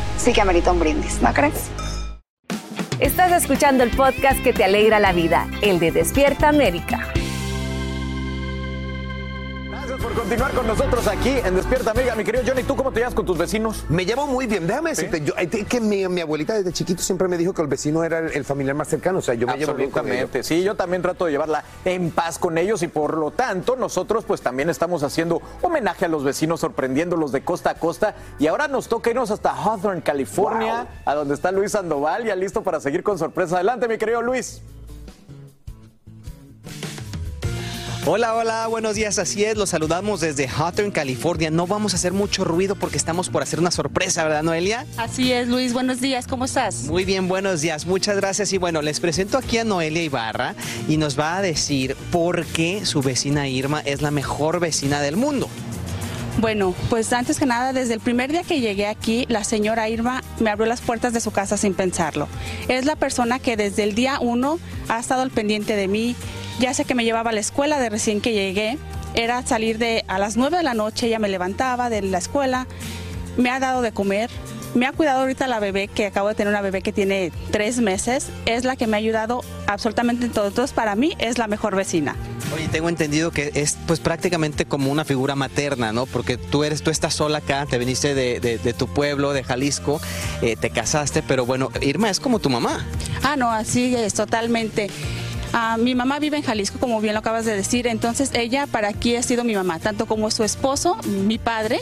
sí que amerita un brindis, ¿no crees? Estás escuchando el podcast que te alegra la vida, el de Despierta América. Por continuar con nosotros aquí en Despierta Amiga. Mi querido Johnny, ¿tú cómo te llevas con tus vecinos? Me llevo muy bien. Déjame decirte, yo, es que mi, mi abuelita desde chiquito siempre me dijo que el vecino era el, el familiar más cercano. O sea, yo me llevo bien con ellos. Sí, yo también trato de llevarla en paz con ellos y por lo tanto nosotros pues también estamos haciendo homenaje a los vecinos, sorprendiéndolos de costa a costa y ahora nos toca irnos hasta Hawthorne, California, a donde está Luis Sandoval, ya listo para seguir con sorpresa. Adelante, mi querido Luis. Hola, hola, buenos días. Así es, los saludamos desde Hawthorne, California. No vamos a hacer mucho ruido porque estamos por hacer una sorpresa, ¿verdad, Noelia? Así es, Luis. Buenos días. ¿Cómo estás? Muy bien, buenos días. Muchas gracias. Y bueno, les presento aquí a Noelia Ibarra y nos va a decir por qué su vecina Irma es la mejor vecina del mundo. Bueno, pues antes que nada, desde el primer día que llegué aquí, la señora Irma me abrió las puertas de su casa sin pensarlo. Es la persona que desde el día uno ha estado al pendiente de mí, ya sé que me llevaba a la escuela de recién que llegué, era salir de a las 9 de la noche, ella me levantaba de la escuela, me ha dado de comer, me ha cuidado ahorita la bebé, que acabo de tener una bebé que tiene tres meses, es la que me ha ayudado absolutamente en todo. Entonces, para mí es la mejor vecina. Oye, tengo entendido que es pues prácticamente como una figura materna, ¿no? Porque tú eres, tú estás sola acá, te viniste de, de- de tu pueblo, de Jalisco, eh, te casaste, pero bueno, Irma es como tu mamá. Ah, no, así es, totalmente. Ah, mi mamá vive en Jalisco, como bien lo acabas de decir, entonces ella para aquí ha sido mi mamá, tanto como su esposo, mi padre,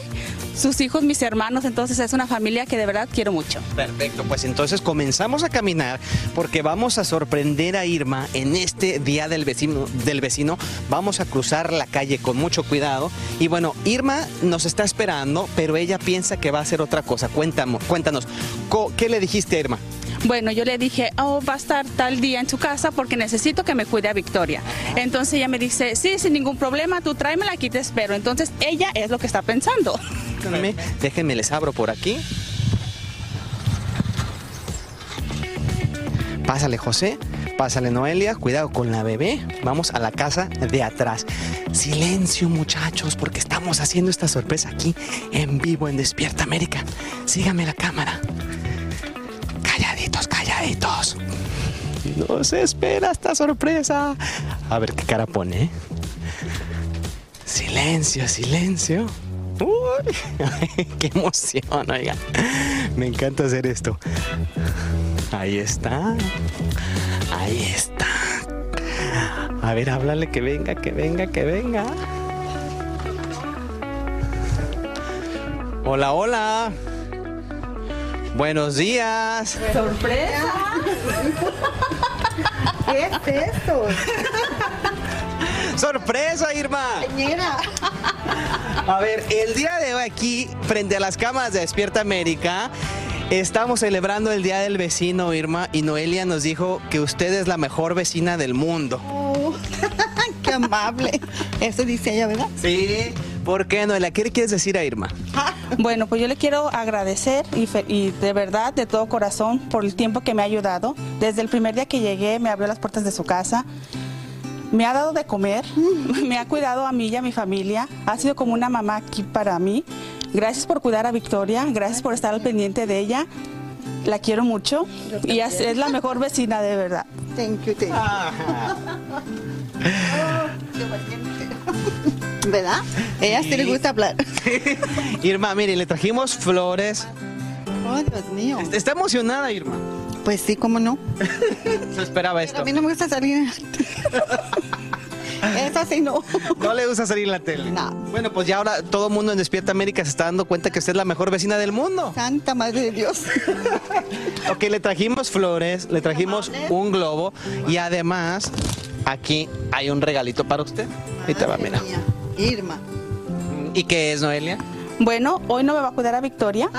sus hijos, mis hermanos, entonces es una familia que de verdad quiero mucho. Perfecto, pues entonces comenzamos a caminar porque vamos a sorprender a Irma en este día del vecino, del vecino. Vamos a cruzar la calle con mucho cuidado y bueno, Irma nos está esperando, pero ella piensa que va a hacer otra cosa. Cuéntanos, cuéntanos, ¿qué le dijiste a Irma? Bueno, yo le dije, oh, va a estar tal día en su casa porque necesito que me cuide a Victoria. Entonces ella me dice, sí, sin ningún problema, tú tráemela aquí, te espero. Entonces ella es lo que está pensando. Déjenme, déjenme les abro por aquí. Pásale José, pásale Noelia, cuidado con la bebé. Vamos a la casa de atrás. Silencio muchachos, porque estamos haciendo esta sorpresa aquí en vivo en Despierta América. Síganme la cámara. Calladitos, calladitos. No se espera esta sorpresa. A ver qué cara pone. Silencio, silencio. Uy, *laughs* qué emoción, oigan. Me encanta hacer esto. Ahí está. Ahí está. A ver, háblale que venga, que venga, que venga. Hola, hola. Buenos días. ¡Sorpresa! ¿Qué es esto? ¡Sorpresa, Irma! Mira. A ver, el día de hoy aquí, frente a las cámaras de Despierta América, estamos celebrando el Día del Vecino, Irma, y Noelia nos dijo que usted es la mejor vecina del mundo. Oh, *laughs* ¡Qué amable! Eso dice ella, ¿verdad? Sí. ¿Por qué, Noelia? ¿Qué le quieres decir a Irma? *laughs* Bueno, pues yo le quiero agradecer y, y de verdad, de todo corazón, por el tiempo que me ha ayudado. Desde el primer día que llegué, me abrió las puertas de su casa. Me ha dado de comer, *laughs* me ha cuidado a mí y a mi familia. Ha sido como una mamá aquí para mí. Gracias por cuidar a Victoria, gracias por estar al pendiente de ella. La quiero mucho y es, es la mejor vecina de verdad. Thank you, thank you. *laughs* ¿Verdad? Ella sí le gusta hablar. *laughs* Irma, mire, le trajimos flores. Oh, Dios mío. ¿Está emocionada, Irma? Pues sí, cómo no. *laughs* Se esperaba esto. Pero a mí no me gusta salir. *laughs* Eso sí no. No le gusta salir en la tele. No. Bueno, pues ya ahora todo el mundo en Despierta América se está dando cuenta que usted es la mejor vecina del mundo. Santa Madre de Dios. Ok, le trajimos flores, le trajimos un globo y además aquí hay un regalito para usted. Ahí te va, mira. Irma. ¿Y qué es, Noelia? Bueno, hoy no me va a cuidar a Victoria.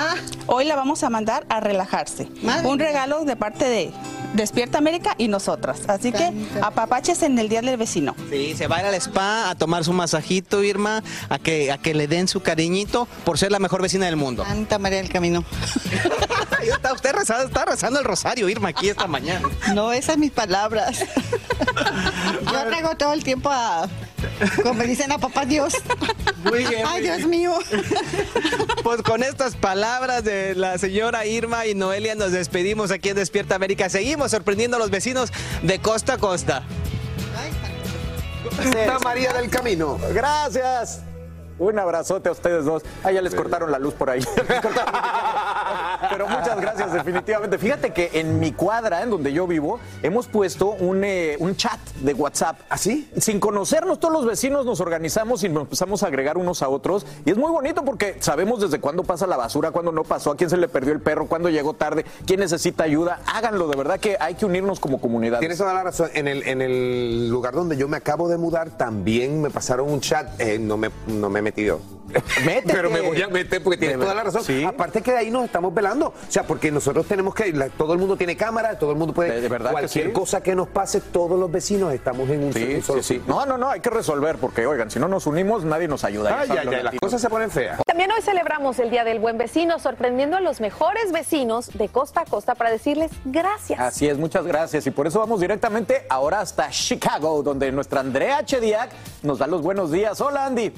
Hoy la vamos a mandar a relajarse. Un regalo de parte de Despierta América y nosotras. Así que apapaches en el Día del Vecino. Sí, se va a ir al spa a tomar su masajito, Irma, a que, a que le den su cariñito por ser la mejor vecina del mundo. Santa María del Camino. *laughs* está usted rezando, está rezando el rosario, Irma, aquí esta mañana. No, esas mis palabras. *laughs* Yo traigo todo el tiempo a, como dicen a papá Dios. Muy bien. Ay, Dios mío. *laughs* Pues con estas palabras de la señora Irma y Noelia nos despedimos aquí en Despierta América. Seguimos sorprendiendo a los vecinos de costa a costa. Santa María del Camino. Gracias. Un abrazote a ustedes dos. Ah, ya les cortaron la luz por ahí. *laughs* Pero muchas gracias, definitivamente. Fíjate que en mi cuadra, en donde yo vivo, hemos puesto un, eh, un chat de WhatsApp. ¿Así? Sin conocernos, todos los vecinos nos organizamos y nos empezamos a agregar unos a otros. Y es muy bonito porque sabemos desde cuándo pasa la basura, cuándo no pasó, a quién se le perdió el perro, cuándo llegó tarde, quién necesita ayuda. Háganlo, de verdad que hay que unirnos como comunidad. Tienes toda la razón. En el, en el lugar donde yo me acabo de mudar también me pasaron un chat. Eh, no, me, no me metido. *laughs* Métete. Pero me voy a meter porque tienes toda la razón. Aparte que de ahí nos estamos velando. O sea, porque nosotros tenemos que. la- todo el mundo tiene cámara, todo el mundo puede. De- de verdad que cualquier sí. cosa que nos pase, todos los vecinos estamos en un, Sí, solo sí, sí. No, no, no, hay que resolver porque, oigan, si no nos unimos, nadie nos ayuda. Ay, los ay, las cosas se ponen feas. También hoy celebramos el Día del Buen Vecino, sorprendiendo a los mejores vecinos de costa a costa para decirles gracias. Así es, muchas gracias. Y por eso vamos directamente ahora hasta Chicago, donde nuestra Andrea Chediak nos da los buenos días. Hola, Andy.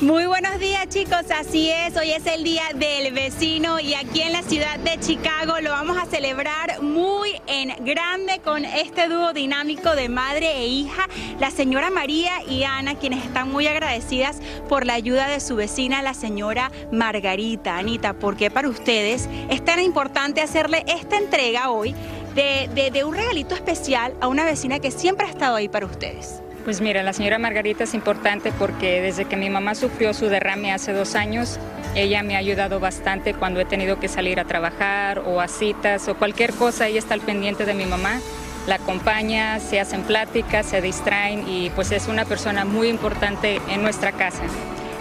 Muy buenos días chicos, así es, hoy es el Día del Vecino y aquí en la ciudad de Chicago lo vamos a celebrar muy en grande con este dúo dinámico de madre e hija, la señora María y Ana, quienes están muy agradecidas por la ayuda de su vecina, la señora Margarita. Anita, ¿por qué para ustedes es tan importante hacerle esta entrega hoy de, de- de un regalito especial a una vecina que siempre ha estado ahí para ustedes? Pues mira, la señora Margarita es importante porque desde que mi mamá sufrió su derrame hace dos años, ella me ha ayudado bastante cuando he tenido que salir a trabajar o a citas o cualquier cosa, ella está al pendiente de mi mamá, la acompaña, se hacen pláticas, se distraen y pues es una persona muy importante en nuestra casa.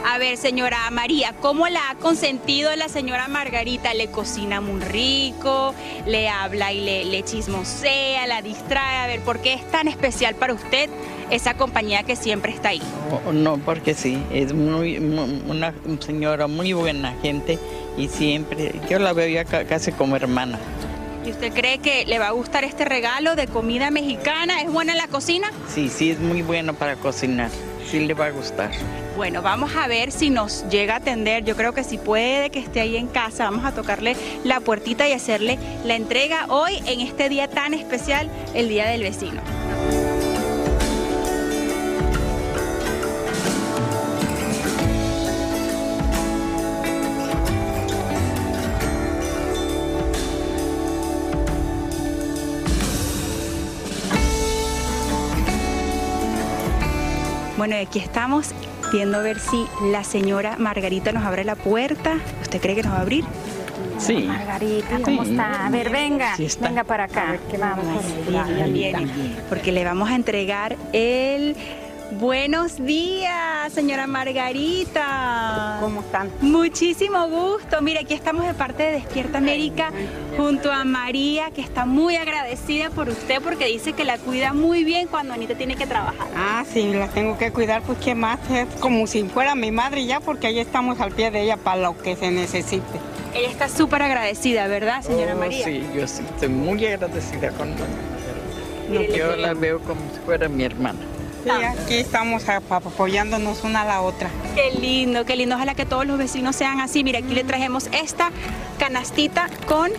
A ver, señora María, ¿cómo la ha consentido la señora Margarita? ¿Le cocina muy rico? ¿Le habla y le, le chismosea? ¿La distrae? A ver, ¿por qué es tan especial para usted esa compañía que siempre está ahí? Oh, No, porque sí, es muy, mu- una señora muy buena gente y siempre, yo la veo ya ca- casi como hermana. ¿Y usted cree que le va a gustar este regalo de comida mexicana? ¿Es buena en la cocina? Sí, sí, es muy bueno para cocinar, sí le va a gustar. Bueno, vamos a ver si nos llega a atender. Yo creo que si puede que esté ahí en casa, vamos a tocarle la puertita y hacerle la entrega hoy en este día tan especial, el Día del Vecino. Bueno, y aquí estamos viendo a ver si la señora Margarita nos abre la puerta. ¿Usted cree que nos va a abrir? Sí. Margarita, ¿cómo Sí. está? A ver, venga, Sí está. venga para acá. vamos. Ya viene, porque le vamos a entregar el Buenos días, señora Margarita. ¿Cómo están? Muchísimo gusto. Mire, aquí estamos de parte de Despierta América junto a María, que está muy agradecida por usted porque dice que la cuida muy bien cuando Anita tiene que trabajar. Ah, sí, la tengo que cuidar, pues qué más, es como si fuera mi madre ya, porque ahí estamos al pie de ella para lo que se necesite. Ella está súper agradecida, ¿verdad, señora Oh, María? Sí, yo sí, estoy muy agradecida con Mire, Yo la veo como si fuera mi hermana. Sí, aquí estamos apoyándonos una a la otra. Qué lindo, qué lindo. Ojalá que todos los vecinos sean así. Mira, aquí le trajemos esta canastita con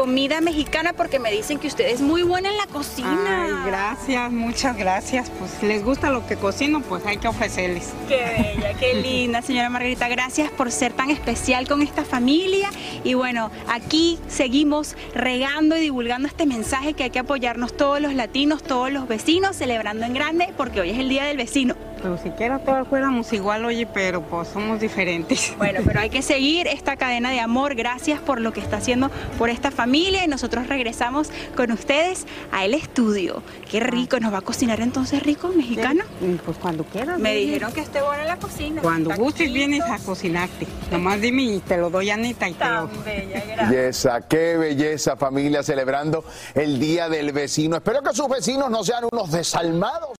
comida mexicana porque me dicen que usted es muy buena en la cocina. Ay, gracias, muchas gracias. Pues les gusta lo que cocino, pues hay que ofrecerles. Qué bella, qué *laughs* linda, señora Margarita. Gracias por ser tan especial con esta familia. Y bueno, aquí seguimos regando y divulgando este mensaje que hay que apoyarnos todos los latinos, todos los vecinos, celebrando en grande, porque hoy es el Día del Vecino. Pero siquiera todos fuéramos igual, oye, pero pues somos diferentes. Bueno, pero hay que seguir esta cadena de amor. Gracias por lo que está haciendo por esta familia y nosotros regresamos con ustedes al estudio. Qué rico, ¿nos va a cocinar entonces rico mexicano? Pues cuando quieras. Me dijeron que esté buena en la cocina. Cuando gustes vienes a cocinarte. Nomás dime y te lo doy a Anita y te lo... *laughs* Belleza, qué belleza familia celebrando el Día del Vecino. Espero que sus vecinos no sean unos desalmados.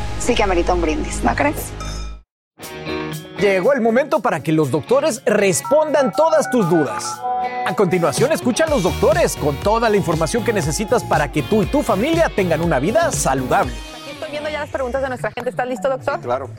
sí que amerita un brindis, ¿no crees? Llegó el momento para que los doctores respondan todas tus dudas. A continuación, escucha a los doctores con toda la información que necesitas para que tú y tu familia tengan una vida saludable. Aquí estoy viendo ya las preguntas de nuestra gente. ¿Estás listo, doctor? Claro.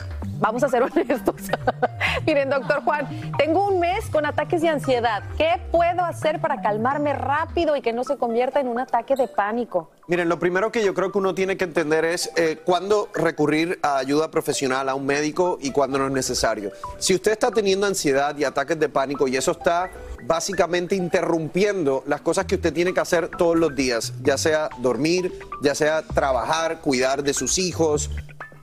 Vamos a ser honestos. *laughs* Miren, doctor Juan, tengo un mes con ataques de ansiedad. ¿Qué puedo hacer para calmarme rápido y que no se convierta en un ataque de pánico? Miren, lo primero que yo creo que uno tiene que entender es eh, cuándo recurrir a ayuda profesional, a un médico y cuándo no es necesario. Si usted está teniendo ansiedad y ataques de pánico y eso está básicamente interrumpiendo las cosas que usted tiene que hacer todos los días, ya sea dormir, ya sea trabajar, cuidar de sus hijos,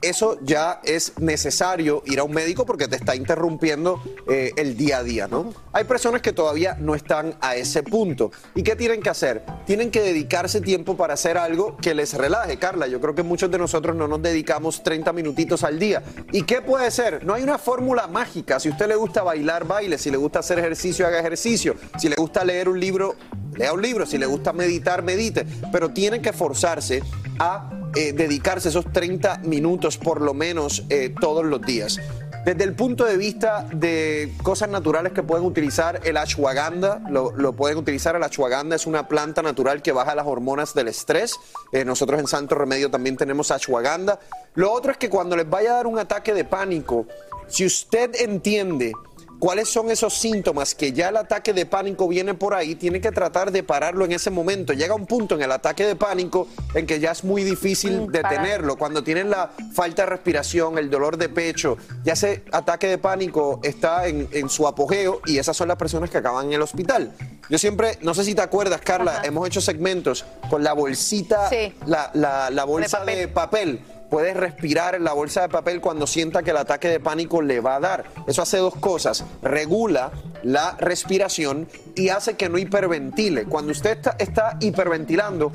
eso ya es necesario ir a un médico porque te está interrumpiendo eh, el día a día, ¿no? Hay personas que todavía no están a ese punto. ¿Y qué tienen que hacer? Tienen que dedicarse tiempo para hacer algo que les relaje, Carla. Yo creo que muchos de nosotros no nos dedicamos 30 minutitos al día. ¿Y qué puede ser? No hay una fórmula mágica. Si a usted le gusta bailar, baile. Si le gusta hacer ejercicio, haga ejercicio. Si le gusta leer un libro, lea un libro. Si le gusta meditar, medite. Pero tienen que forzarse a eh, dedicarse esos 30 minutos por lo menos eh, todos los días. Desde el punto de vista de cosas naturales que pueden utilizar, el ashwagandha, lo, lo pueden utilizar. El ashwagandha es una planta natural que baja las hormonas del estrés. Eh, nosotros en Santo Remedio también tenemos ashwagandha. Lo otro es que cuando les vaya a dar un ataque de pánico, si usted entiende cuáles son esos síntomas que ya el ataque de pánico viene por ahí, tiene que tratar de pararlo en ese momento. Llega un punto en el ataque de pánico en que ya es muy difícil Mm, detenerlo. Cuando tienen la falta de respiración, el dolor de pecho, ya ese ataque de pánico está en, en su apogeo y esas son las personas que acaban en el hospital. Yo siempre, no sé si te acuerdas, Carla, hemos hecho segmentos con la bolsita, Sí. la, la- la bolsa de papel. Puedes respirar en la bolsa de papel cuando sienta que el ataque de pánico le va a dar. Eso hace dos cosas. Regula la respiración y hace que no hiperventile. Cuando usted está, hiperventilando,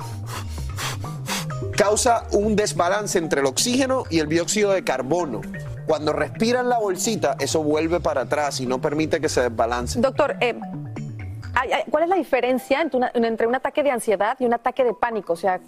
causa un desbalance entre el oxígeno y el dióxido de carbono. Cuando respira en la bolsita, eso vuelve para atrás y no permite que se desbalance. Doctor, eh, ¿cuál es la diferencia entre, entre un ataque de ansiedad y un ataque de pánico? O sea,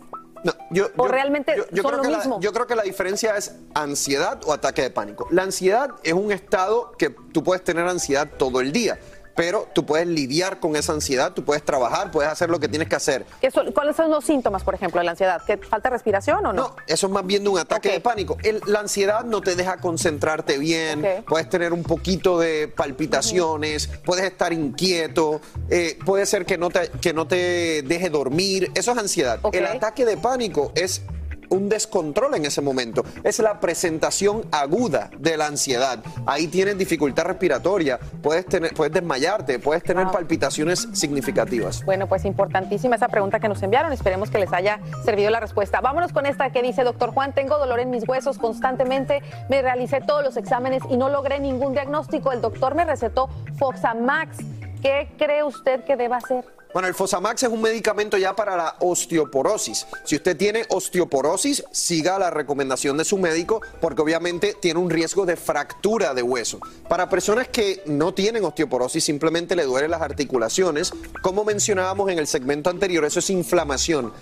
No, yo, o yo- realmente yo- yo son creo lo que la- mismo. yo creo que la diferencia es ansiedad o ataque de pánico. La ansiedad es un estado que tú puedes tener ansiedad todo el día, pero tú puedes lidiar con esa ansiedad, tú puedes trabajar, puedes hacer lo que tienes que hacer. ¿Qué son- ¿Cuáles son los síntomas, por ejemplo, de la ansiedad? ¿Que falta respiración o no? Eso es más bien de un ataque de pánico. El- la ansiedad no te deja concentrarte bien, puedes tener un poquito de palpitaciones, puedes estar inquieto, eh, puede ser que no, te, que no te deje dormir. Eso es ansiedad. El ataque de pánico es un descontrol en ese momento. Es la presentación aguda de la ansiedad. Ahí tienes dificultad respiratoria, puedes, tener, puedes desmayarte, puedes tener palpitaciones significativas. Bueno, pues importantísima esa pregunta que nos enviaron. Esperemos que les haya servido la respuesta. Vámonos con esta que dice, doctor Juan, tengo dolor en mis huesos constantemente, me realicé todos los exámenes y no logré ningún diagnóstico. El doctor me recetó Foxamax. ¿Qué cree usted que deba hacer? Bueno, el Fosamax es un medicamento ya para la osteoporosis. Si usted tiene osteoporosis, siga la recomendación de su médico porque obviamente tiene un riesgo de fractura de hueso. Para personas que no tienen osteoporosis, simplemente le duelen las articulaciones, como mencionábamos en el segmento anterior, eso es inflamación.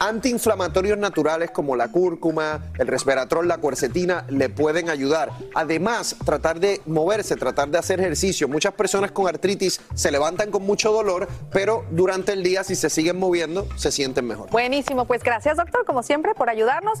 Antiinflamatorios naturales como la cúrcuma, el resveratrol, la cuercetina le pueden ayudar. Además, tratar de moverse, tratar de hacer ejercicio. Muchas personas con artritis se levantan con mucho dolor, pero durante el día si se siguen moviendo, se sienten mejor. Buenísimo, pues gracias doctor, como siempre, por ayudarnos.